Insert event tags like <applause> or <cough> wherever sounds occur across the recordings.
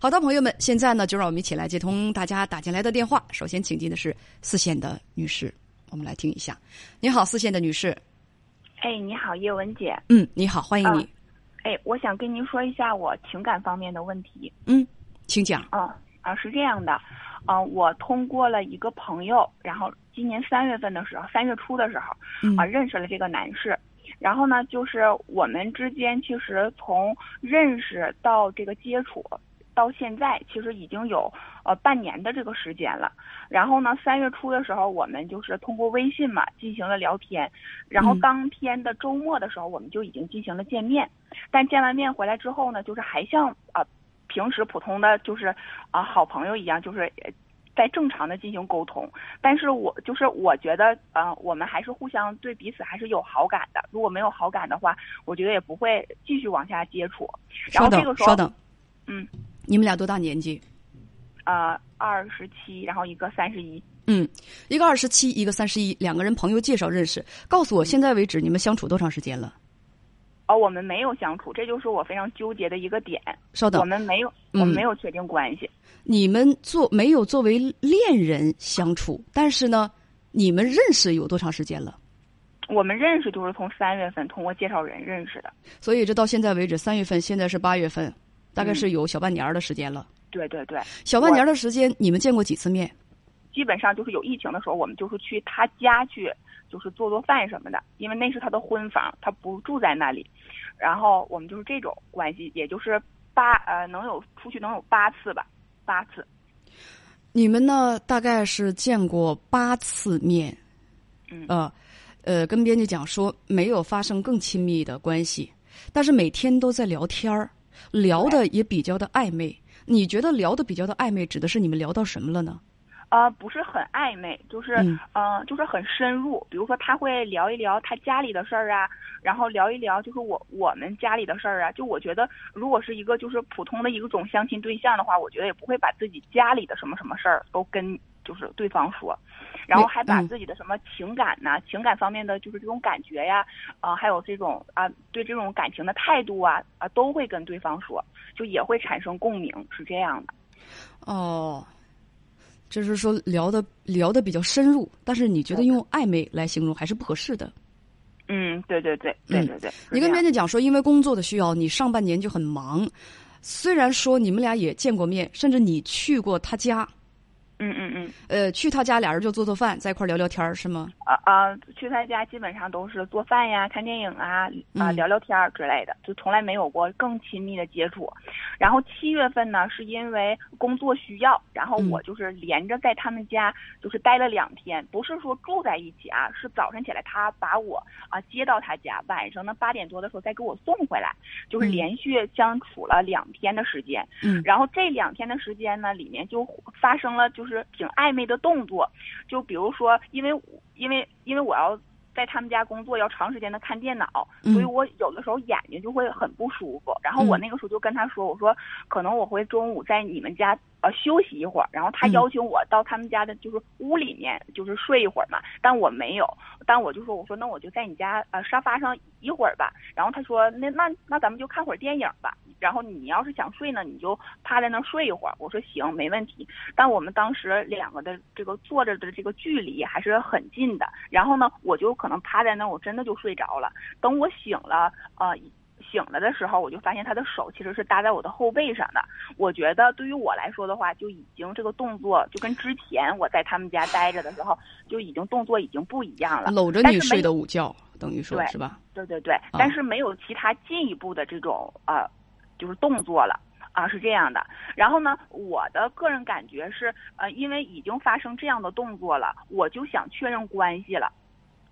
好的，朋友们，现在呢，就让我们一起来接通大家打进来的电话。首先，请进的是四线的女士，我们来听一下。你好，四线的女士。哎，你好，叶文姐。嗯，你好，欢迎你。哎，我想跟您说一下我情感方面的问题。嗯，请讲。啊啊，是这样的，啊，我通过了一个朋友，然后今年三月份的时候，三月初的时候，啊，认识了这个男士。然后呢，就是我们之间其实从认识到这个接触。到现在其实已经有呃半年的这个时间了，然后呢，三月初的时候我们就是通过微信嘛进行了聊天，然后当天的周末的时候我们就已经进行了见面，但见完面回来之后呢，就是还像啊平时普通的就是啊好朋友一样，就是在正常的进行沟通，但是我就是我觉得呃我们还是互相对彼此还是有好感的，如果没有好感的话，我觉得也不会继续往下接触。然后这个时候，稍等，嗯。你们俩多大年纪？呃，二十七，然后一个三十一。嗯，一个二十七，一个三十一，两个人朋友介绍认识。告诉我，现在为止你们相处多长时间了？哦，我们没有相处，这就是我非常纠结的一个点。稍等，我们没有，我们没有确定关系。你们做没有作为恋人相处，但是呢，你们认识有多长时间了？我们认识就是从三月份通过介绍人认识的。所以这到现在为止，三月份，现在是八月份。大概是有小半年的时间了。对对对，小半年的时间，你们见过几次面？基本上就是有疫情的时候，我们就是去他家去，就是做做饭什么的。因为那是他的婚房，他不住在那里。然后我们就是这种关系，也就是八呃，能有出去能有八次吧，八次。你们呢？大概是见过八次面。嗯。呃，呃，跟编辑讲说没有发生更亲密的关系，但是每天都在聊天儿。聊的也比较的暧昧，你觉得聊的比较的暧昧，指的是你们聊到什么了呢？啊，不是很暧昧，就是嗯，就是很深入。比如说，他会聊一聊他家里的事儿啊，然后聊一聊就是我我们家里的事儿啊。就我觉得，如果是一个就是普通的一种相亲对象的话，我觉得也不会把自己家里的什么什么事儿都跟。就是对方说，然后还把自己的什么情感呐、情感方面的就是这种感觉呀，啊，还有这种啊对这种感情的态度啊啊，都会跟对方说，就也会产生共鸣，是这样的。哦，就是说聊的聊的比较深入，但是你觉得用暧昧来形容还是不合适的。嗯，对对对，对对对。你跟编辑讲说，因为工作的需要，你上半年就很忙。虽然说你们俩也见过面，甚至你去过他家。嗯嗯嗯，呃，去他家俩人就做做饭，在一块聊聊天是吗？啊啊，去他家基本上都是做饭呀、看电影啊、啊聊聊天之类的，就从来没有过更亲密的接触。然后七月份呢，是因为工作需要，然后我就是连着在他们家就是待了两天，不是说住在一起啊，是早晨起来他把我啊接到他家，晚上呢八点多的时候再给我送回来，就是连续相处了两天的时间。嗯，然后这两天的时间呢，里面就发生了就。是挺暧昧的动作，就比如说，因为因为因为我要在他们家工作，要长时间的看电脑，所以我有的时候眼睛就会很不舒服。然后我那个时候就跟他说：“我说可能我会中午在你们家呃休息一会儿。”然后他邀请我到他们家的就是屋里面就是睡一会儿嘛，但我没有，但我就说：“我说那我就在你家呃沙发上一会儿吧。”然后他说：“那那那咱们就看会儿电影吧。”然后你要是想睡呢，你就趴在那儿睡一会儿。我说行，没问题。但我们当时两个的这个坐着的这个距离还是很近的。然后呢，我就可能趴在那儿，我真的就睡着了。等我醒了，呃，醒了的时候，我就发现他的手其实是搭在我的后背上的。我觉得对于我来说的话，就已经这个动作就跟之前我在他们家待着的时候就已经动作已经不一样了。搂着你睡的午觉，等于说是吧？对对对，但是没有其他进一步的这种呃。就是动作了啊，是这样的。然后呢，我的个人感觉是，呃，因为已经发生这样的动作了，我就想确认关系了，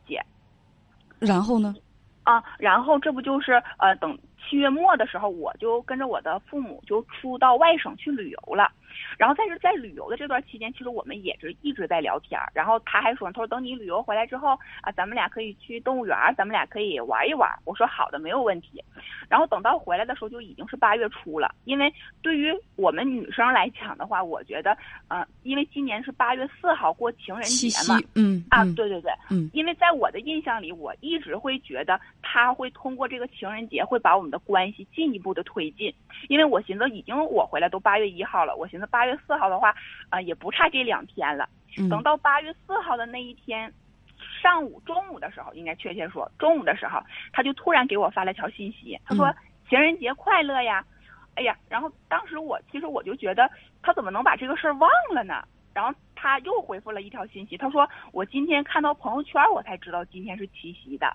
姐。然后呢？啊，然后这不就是呃，等七月末的时候，我就跟着我的父母就出到外省去旅游了。然后但是在旅游的这段期间，其实我们也是一直在聊天儿。然后他还说，他说等你旅游回来之后啊，咱们俩可以去动物园，咱们俩可以玩一玩。我说好的，没有问题。然后等到回来的时候就已经是八月初了，因为对于我们女生来讲的话，我觉得，呃，因为今年是八月四号过情人节嘛，嗯啊，对对对，嗯，因为在我的印象里，我一直会觉得他会通过这个情人节会把我们的关系进一步的推进，因为我寻思已经我回来都八月一号了，我寻思八月四号的话，啊，也不差这两天了，等到八月四号的那一天。上午、中午的时候，应该确切说，中午的时候，他就突然给我发了条信息，他说：“情人节快乐呀！”哎呀，然后当时我其实我就觉得他怎么能把这个事儿忘了呢？然后他又回复了一条信息，他说：“我今天看到朋友圈，我才知道今天是七夕的。”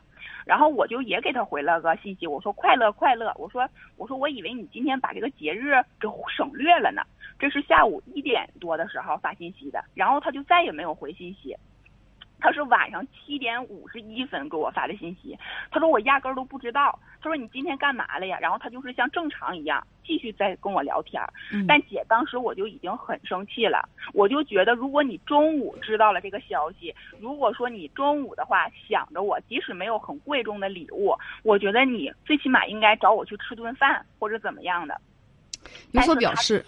然后我就也给他回了个信息，我说：“快乐快乐！”我说：“我说我以为你今天把这个节日给省略了呢。”这是下午一点多的时候发信息的，然后他就再也没有回信息。他是晚上七点五十一分给我发的信息，他说我压根儿都不知道。他说你今天干嘛了呀？然后他就是像正常一样继续在跟我聊天。但姐当时我就已经很生气了，我就觉得如果你中午知道了这个消息，如果说你中午的话想着我，即使没有很贵重的礼物，我觉得你最起码应该找我去吃顿饭或者怎么样的，有所表示。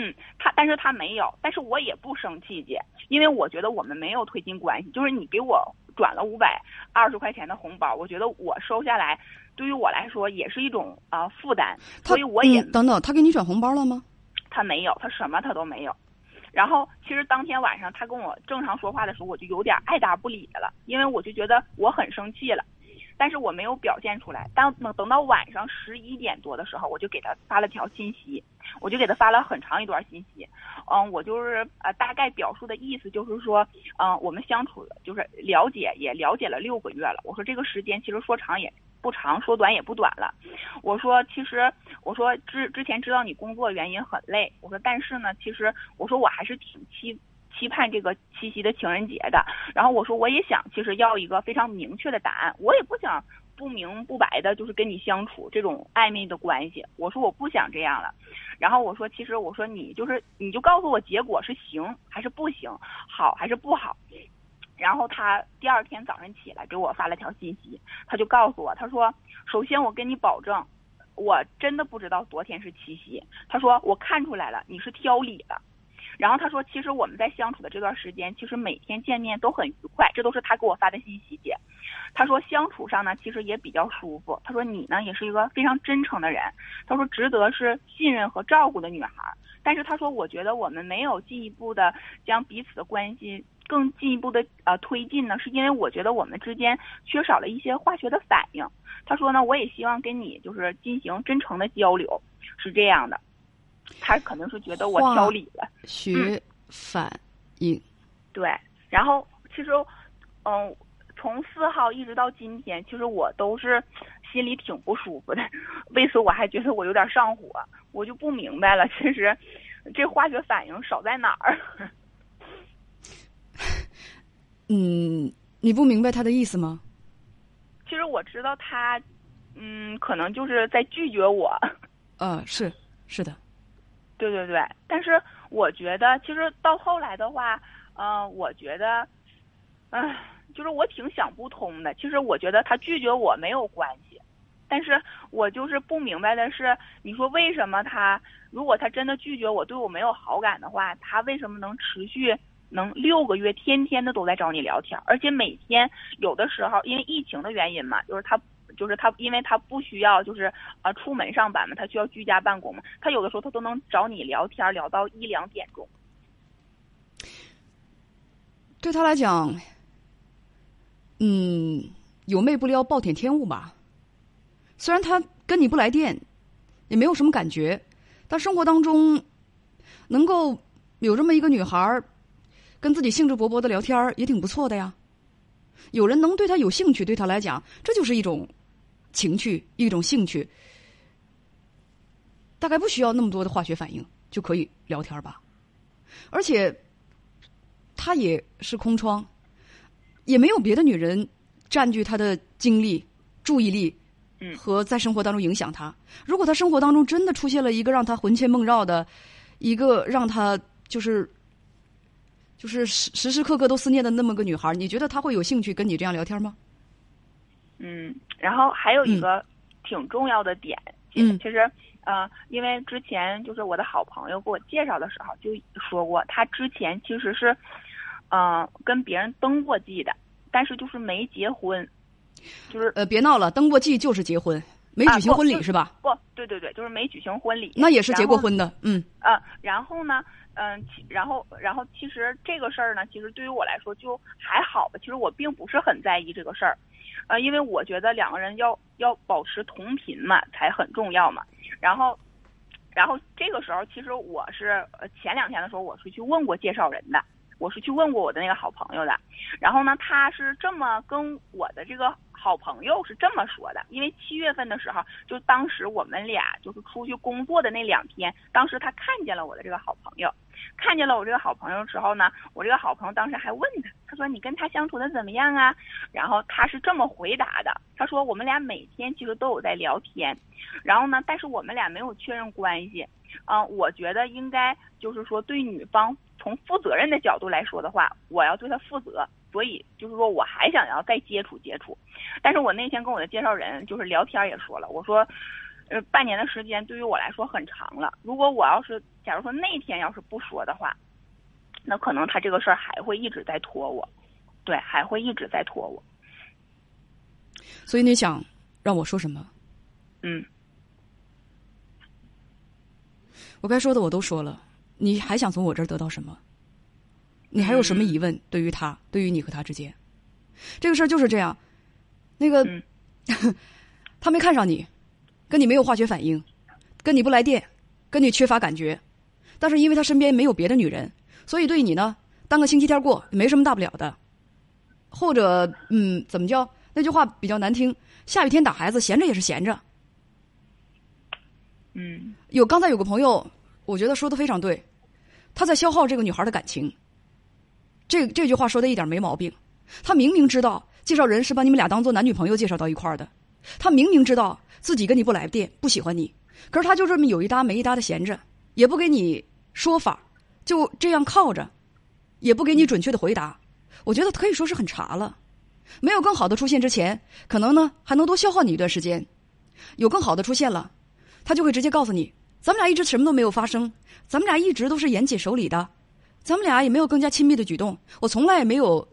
嗯，他但是他没有，但是我也不生气，姐，因为我觉得我们没有推进关系，就是你给我转了五百二十块钱的红包，我觉得我收下来，对于我来说也是一种啊负担，所以我也等等，他给你转红包了吗？他没有，他什么他都没有。然后其实当天晚上他跟我正常说话的时候，我就有点爱答不理的了，因为我就觉得我很生气了。但是我没有表现出来。当等等到晚上十一点多的时候，我就给他发了条信息，我就给他发了很长一段信息。嗯，我就是呃大概表述的意思就是说，嗯，我们相处就是了解也了解了六个月了。我说这个时间其实说长也不长，说短也不短了。我说其实我说之之前知道你工作原因很累，我说但是呢，其实我说我还是挺期。期盼这个七夕的情人节的，然后我说我也想，其实要一个非常明确的答案，我也不想不明不白的，就是跟你相处这种暧昧的关系。我说我不想这样了，然后我说其实我说你就是你就告诉我结果是行还是不行，好还是不好。然后他第二天早上起来给我发了条信息，他就告诉我，他说首先我跟你保证，我真的不知道昨天是七夕。他说我看出来了，你是挑理的。然后他说，其实我们在相处的这段时间，其实每天见面都很愉快，这都是他给我发的信息。姐，他说相处上呢，其实也比较舒服。他说你呢，也是一个非常真诚的人。他说值得是信任和照顾的女孩。但是他说，我觉得我们没有进一步的将彼此的关系更进一步的呃推进呢，是因为我觉得我们之间缺少了一些化学的反应。他说呢，我也希望跟你就是进行真诚的交流，是这样的。他可能是觉得我挑理了，学反应，对。然后其实，嗯，从四号一直到今天，其实我都是心里挺不舒服的。为此，我还觉得我有点上火，我就不明白了。其实，这化学反应少在哪儿？嗯，你不明白他的意思吗？<laughs> 其实我知道他，嗯，可能就是在拒绝我。<laughs> 呃，是是的。对对对，但是我觉得，其实到后来的话，嗯，我觉得，唉，就是我挺想不通的。其实我觉得他拒绝我没有关系，但是我就是不明白的是，你说为什么他如果他真的拒绝我，对我没有好感的话，他为什么能持续能六个月，天天的都在找你聊天，而且每天有的时候因为疫情的原因嘛，就是他。就是他，因为他不需要，就是啊，出门上班嘛，他需要居家办公嘛。他有的时候他都能找你聊天，聊到一两点钟。对他来讲，嗯，有妹不撩，暴殄天物吧。虽然他跟你不来电，也没有什么感觉，但生活当中能够有这么一个女孩儿跟自己兴致勃勃的聊天儿，也挺不错的呀。有人能对他有兴趣，对他来讲，这就是一种。情趣一种兴趣，大概不需要那么多的化学反应就可以聊天吧。而且，他也是空窗，也没有别的女人占据他的精力、注意力，和在生活当中影响他。如果他生活当中真的出现了一个让他魂牵梦绕的一个让他就是就是时时时刻刻都思念的那么个女孩，你觉得他会有兴趣跟你这样聊天吗？嗯，然后还有一个挺重要的点，嗯，其实呃，因为之前就是我的好朋友给我介绍的时候就说过，他之前其实是嗯、呃跟别人登过记的，但是就是没结婚，就是呃，别闹了，登过记就是结婚，没举行婚礼是吧？不对对对，就是没举行婚礼，那也是结过婚的，嗯。啊，然后呢，嗯，然后然后其实这个事儿呢，其实对于我来说就还好吧。其实我并不是很在意这个事儿，呃，因为我觉得两个人要要保持同频嘛，才很重要嘛。然后，然后这个时候其实我是呃前两天的时候我是去问过介绍人的，我是去问过我的那个好朋友的。然后呢，他是这么跟我的这个好朋友是这么说的，因为七月份的时候，就当时我们俩就是出去工作的那两天，当时他看见了我的这个好朋友，看见了我这个好朋友之后呢，我这个好朋友当时还问他，他说你跟他相处的怎么样啊？然后他是这么回答的，他说我们俩每天其实都有在聊天，然后呢，但是我们俩没有确认关系。嗯、我觉得应该就是说对女方从负责任的角度来说的话，我要对他负责，所以就是说我还想要再接触接触。但是我那天跟我的介绍人就是聊天也说了，我说，呃，半年的时间对于我来说很长了。如果我要是假如说那天要是不说的话，那可能他这个事儿还会一直在拖我，对，还会一直在拖我。所以你想让我说什么？嗯我该说的我都说了，你还想从我这儿得到什么？你还有什么疑问？对于他，对于你和他之间，这个事儿就是这样。那个，嗯 <laughs> 他没看上你，跟你没有化学反应，跟你不来电，跟你缺乏感觉，但是因为他身边没有别的女人，所以对你呢，当个星期天过没什么大不了的。或者，嗯，怎么叫？那句话比较难听，下雨天打孩子，闲着也是闲着。嗯有刚才有个朋友，我觉得说的非常对，他在消耗这个女孩的感情。这这句话说的一点没毛病。他明明知道介绍人是把你们俩当做男女朋友介绍到一块儿的，他明明知道自己跟你不来电，不喜欢你，可是他就这么有一搭没一搭的闲着，也不给你说法，就这样靠着，也不给你准确的回答。我觉得可以说是很茶了。没有更好的出现之前，可能呢还能多消耗你一段时间。有更好的出现了，他就会直接告诉你，咱们俩一直什么都没有发生，咱们俩一直都是严谨守礼的，咱们俩也没有更加亲密的举动，我从来也没有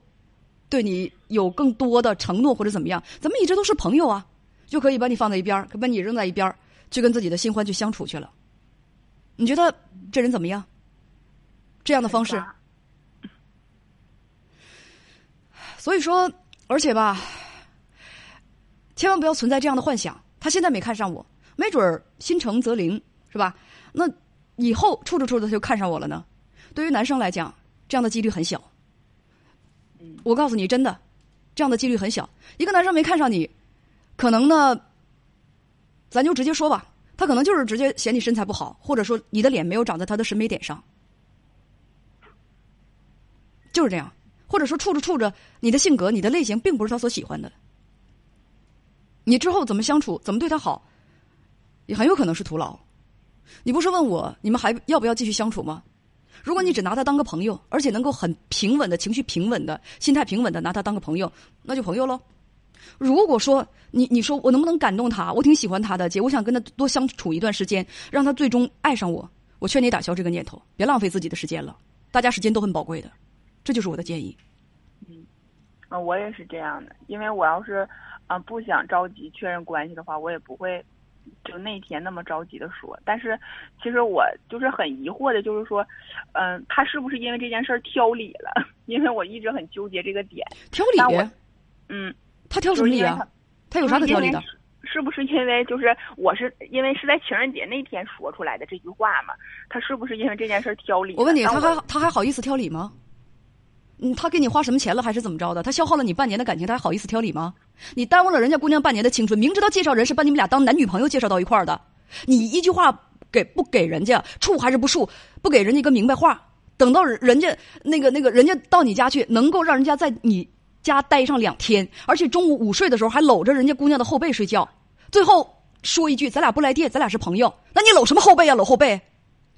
对你有更多的承诺或者怎么样，咱们一直都是朋友啊，就可以把你放在一边儿，把你扔在一边儿，去跟自己的新欢去相处去了。你觉得这人怎么样？这样的方式，所以说，而且吧，千万不要存在这样的幻想。他现在没看上我，没准儿心诚则灵，是吧？那以后处着处着他就看上我了呢？对于男生来讲，这样的几率很小。我告诉你，真的，这样的几率很小。一个男生没看上你，可能呢，咱就直接说吧，他可能就是直接嫌你身材不好，或者说你的脸没有长在他的审美点上，就是这样。或者说处着处着，你的性格、你的类型并不是他所喜欢的。你之后怎么相处，怎么对他好，也很有可能是徒劳。你不是问我你们还要不要继续相处吗？如果你只拿他当个朋友，而且能够很平稳的情绪平稳的心态平稳的拿他当个朋友，那就朋友喽。如果说你你说我能不能感动他，我挺喜欢他的，姐，我想跟他多相处一段时间，让他最终爱上我，我劝你打消这个念头，别浪费自己的时间了。大家时间都很宝贵的，这就是我的建议。嗯，我也是这样的，因为我要是啊、不想着急确认关系的话，我也不会就那天那么着急的说。但是其实我就是很疑惑的，就是说，嗯、他是不是因为这件事儿挑理了？<laughs> 因为我一直很纠结这个点。挑理，嗯，他挑什么理啊他？有啥可挑理的？是不是因为就是我是因为是在情人节那天说出来的这句话嘛？他是不是因为这件事儿挑理？我问你，他还他还好意思挑理吗？嗯，他给你花什么钱了，还是怎么着的？他消耗了你半年的感情，他还好意思挑理吗？你耽误了人家姑娘半年的青春，明知道介绍人是把你们俩当男女朋友介绍到一块儿的，你一句话给不给人家处还是不处，不给人家一个明白话，等到人家那个那个人家到你家去，能够让人家在你家待上两天，而且中午午睡的时候还搂着人家姑娘的后背睡觉，最后说一句咱俩不来电，咱俩是朋友，那你搂什么后背啊？搂后背？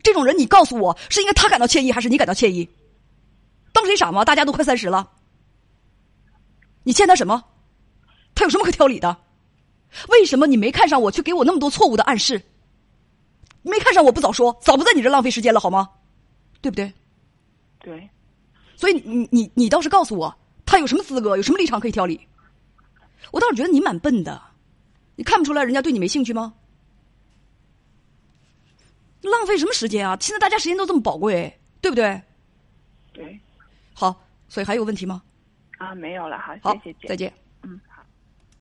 这种人，你告诉我，是应该他感到歉意，还是你感到歉意？当谁傻吗？大家都快三十了，你欠他什么？他有什么可挑理的？为什么你没看上我，却给我那么多错误的暗示？没看上我不早说，早不在你这浪费时间了，好吗？对不对？对。所以你你你倒是告诉我，他有什么资格，有什么立场可以挑理？我倒是觉得你蛮笨的，你看不出来人家对你没兴趣吗？浪费什么时间啊！现在大家时间都这么宝贵，对不对？对。好，所以还有问题吗？啊，没有了，好，谢谢，再见。